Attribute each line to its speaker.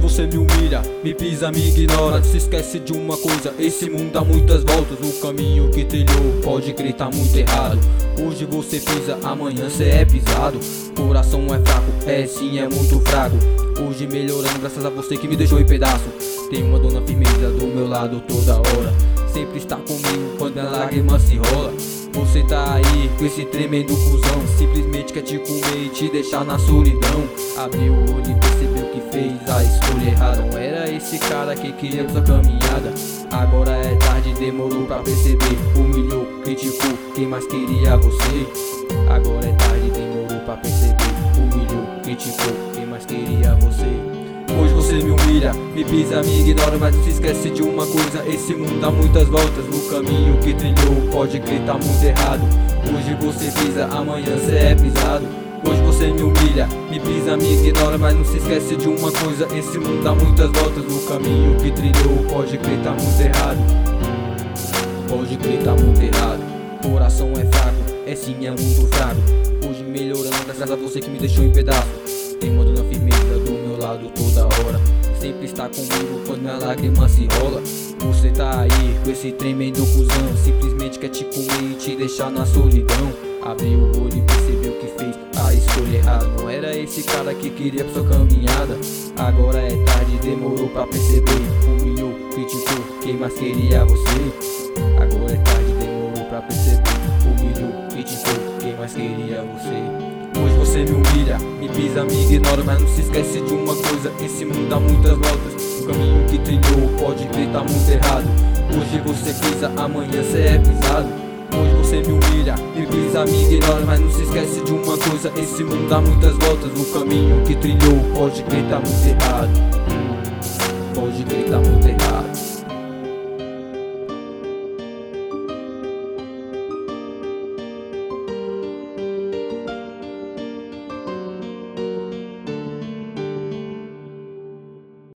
Speaker 1: você me humilha, me pisa, me ignora Se esquece de uma coisa, esse mundo dá muitas voltas O caminho que trilhou, pode crer tá muito errado. Hoje você pisa, amanhã cê é pisado. Coração é fraco, é sim, é muito fraco. Hoje melhorando graças a você que me deixou em pedaço. Tem uma dona firmeza do meu lado toda hora. Sempre está comigo quando a lágrima se rola você tá aí com esse tremendo cuzão. Simplesmente quer te comer e te deixar na solidão. Abriu o olho e percebeu que fez a escolha errada. Não era esse cara que queria sua caminhada. Agora é tarde, demorou pra perceber. Humilhou, criticou, quem mais queria você. Agora é tarde, demorou pra perceber. Humilhou, criticou, quem mais queria você Hoje você me humilha, me pisa, me ignora Mas se esquece de uma coisa, esse mundo dá muitas voltas No caminho que trilhou, pode crer tá muito errado. Hoje você pisa, amanhã cê é pisado. Hoje você me humilha, me pisa, me ignora Mas não se esquece de uma coisa, esse mundo dá muitas voltas No caminho que trilhou, pode crer tá muito errado. Pode crer tá muito errado. Coração é fraco, é sim, é muito fraco. Hoje melhorando graças a você que me deixou em pedaço Tem dona firmeza do meu lado toda hora. Sempre está comigo quando minha lágrima se rola. Você tá aí com esse tremendo cuzão. Simplesmente quer te comer e te deixar na solidão. Abriu o olho e percebeu que fez a escolha errada. Não era esse cara que queria pra sua caminhada. Agora é tarde, demorou pra perceber. Humilhou, criticou, quem mais queria você. Agora é tarde, demorou pra perceber. Humilhou, criticou, quem mais queria você você me humilha, me pisa, me ignora Mas não se esquece de uma coisa, esse mundo dá muitas voltas. O caminho que trilhou, pode ver, tá muito errado. Hoje você pisa, amanhã cê é pisado. Hoje você me humilha, me pisa, me ignora Mas não se esquece de uma coisa, esse mundo dá muitas voltas. O caminho que trilhou, pode crer, tá muito errado. Pode crer, tá muito errado